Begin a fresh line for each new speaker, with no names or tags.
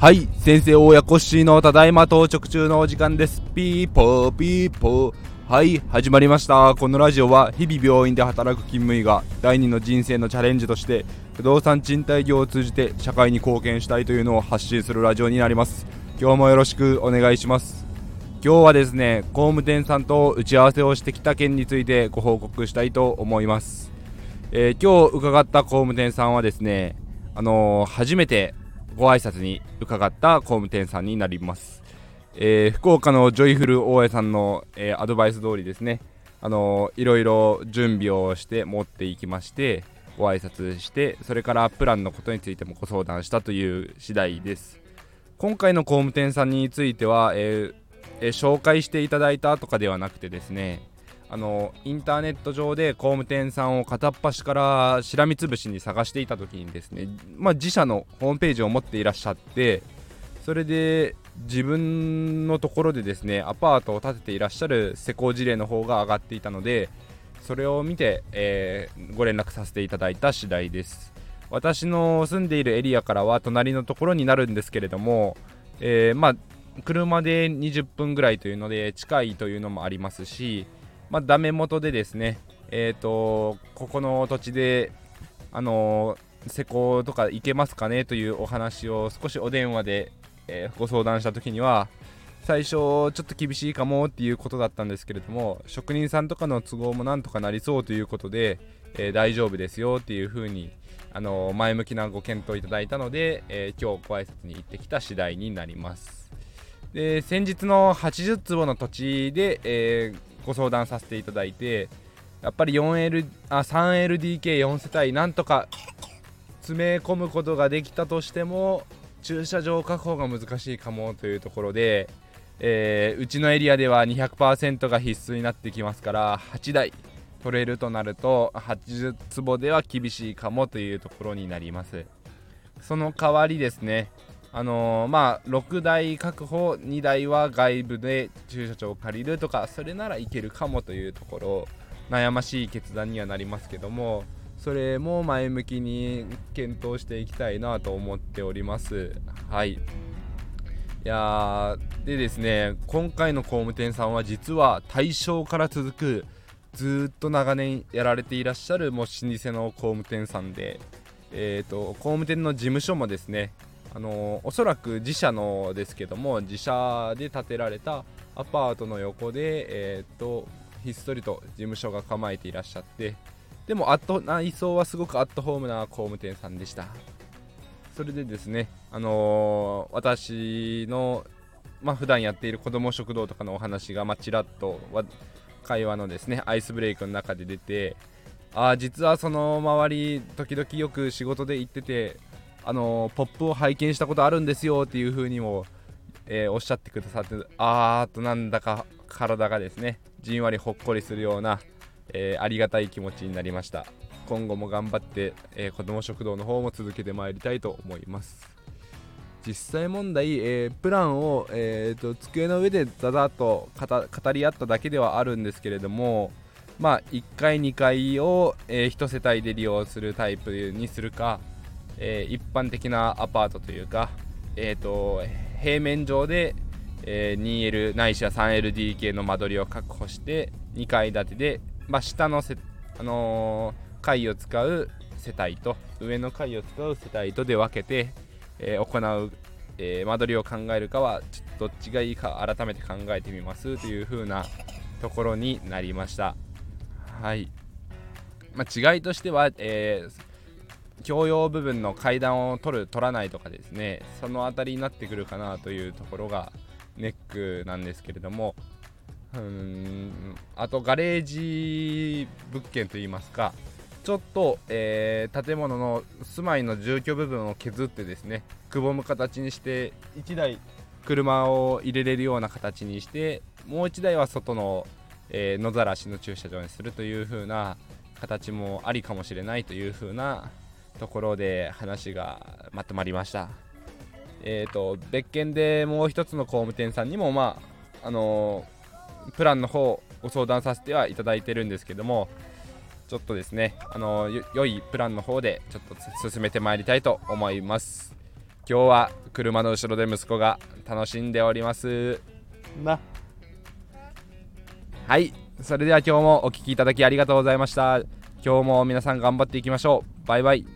はい先生親コッシーのただいま到着中のお時間です。ピーポーピーポー。はい始まりました。このラジオは日々病院で働く勤務医が第二の人生のチャレンジとして不動産賃貸業を通じて社会に貢献したいというのを発信するラジオになります。今日もよろしくお願いします。今日はですね工務店さんと打ち合わせをしてきた件についてご報告したいと思います、えー、今日伺った工務店さんはですねあのー、初めてご挨拶に伺った工務店さんになります、えー、福岡のジョイフル大家さんの、え、アドバイス通りですねあの、いろいろ準備をして持っていきましてご挨拶してそれからプランのことについてもご相談したという次第です。今回の工務店さんについては、えーえー、紹介していただいたとかではなくてですねあのインターネット上で工務店さんを片っ端からしらみつぶしに探していた時にですね、まあ、自社のホームページを持っていらっしゃってそれで自分のところでですねアパートを建てていらっしゃる施工事例の方が上がっていたのでそれを見て、えー、ご連絡させていただいた次第です。私の住んでいるエリアからは隣のところになるんですけれども、えー、まあ車で20分ぐらいというので近いというのもありますしまあ、ダメ元でですね、え、ー、と、ここの土地で、あの、施工とか行けますかねというお話を少しお電話で、えー、ご相談した時には、最初ちょっと厳しいかもっていうことだったんですけれども、職人さんとかの都合もなんとかなりそうということで、え大丈夫ですよっていうふうに、あの前向きなご検討いただいたので、え今日ご挨拶に行ってきた次第になります。で先日の80坪の土地で、えー、ご相談させていただいてやっぱり 4L あ 3LDK4 世帯なんとか詰め込むことができたとしても駐車場確保が難しいかもというところで、えー、うちのエリアでは200%が必須になってきますから8台取れるとなると80坪では厳しいかもというところになります。その代わりですねあのー、まあ6台確保2台は外部で駐車場を借りるとかそれならいけるかもというところ悩ましい決断にはなりますけどもそれも前向きに検討していきたいなと思っております。はい。いやでですね今回の工務店さんは実は大正から続くずっと長年やられていらっしゃるもう老舗の工務店さんでえーと工務店の事務所もですねあのおそらく自社のですけども自社で建てられたアパートの横で、えー、とひっそりと事務所が構えていらっしゃってでもアット内装はすごくアットホームな工務店さんでした。それでですね、あのー、私の、まあ、普段やっている子ども食堂とかのお話が、まあ、ちらっと会話のですねアイスブレイクの中で出てあ実はその周り時々よく仕事で行っててあのポップを拝見したことあるんですよっていう風にも、えー、おっしゃってくださってあーとなんだか体がですねじんわりほっこりするような、えー、ありがたい気持ちになりました。今後も頑張って、えー、子ども食堂の方も続けてまいりたいと思います。実際問題、えー、プランを、えーと、机の上でざざっと語り合っただけではあるんですけれどもまあ1階2階を、えー、1世帯で利用するタイプにするかえー、一般的なアパートというか、えーと、平面上で、えー、2L ないしは 3LDK の間取りを確保して2階建てで、まあ、下のせ、あのー、階を使う世帯と上の階を使う世帯とで分けて、えー、行う、え間取りを考えるかはちょっとどっちがいいか改めて考えてみますという風なところになりました。はい、まあ、違いとしては、えー共用部分の階段を取る取らないとかですねその辺りになってくるかなというところがネックなんですけれどもうんあとガレージ物件といいますかちょっと、えー、建物の住まいの住居部分を削ってですねくぼむ形にして1台車を入れれるような形にしてもう1台は外の、えー、野ざらしの駐車場にするという風な形もありかもしれないという風なところで話がまとまりました。えーと、別件でもう一つの工務店さんにも、まああのー、プランの方ご相談させてはいただいてるんですけどもちょっとですねあのよ良いプランの方でちょっと進めてまいりたいと思います。今日は車の後ろで息子が楽しんでおります。
な。
はい。それでは今日もお聴きいただきありがとうございました。今日も皆さん頑張っていきましょう。バイバイ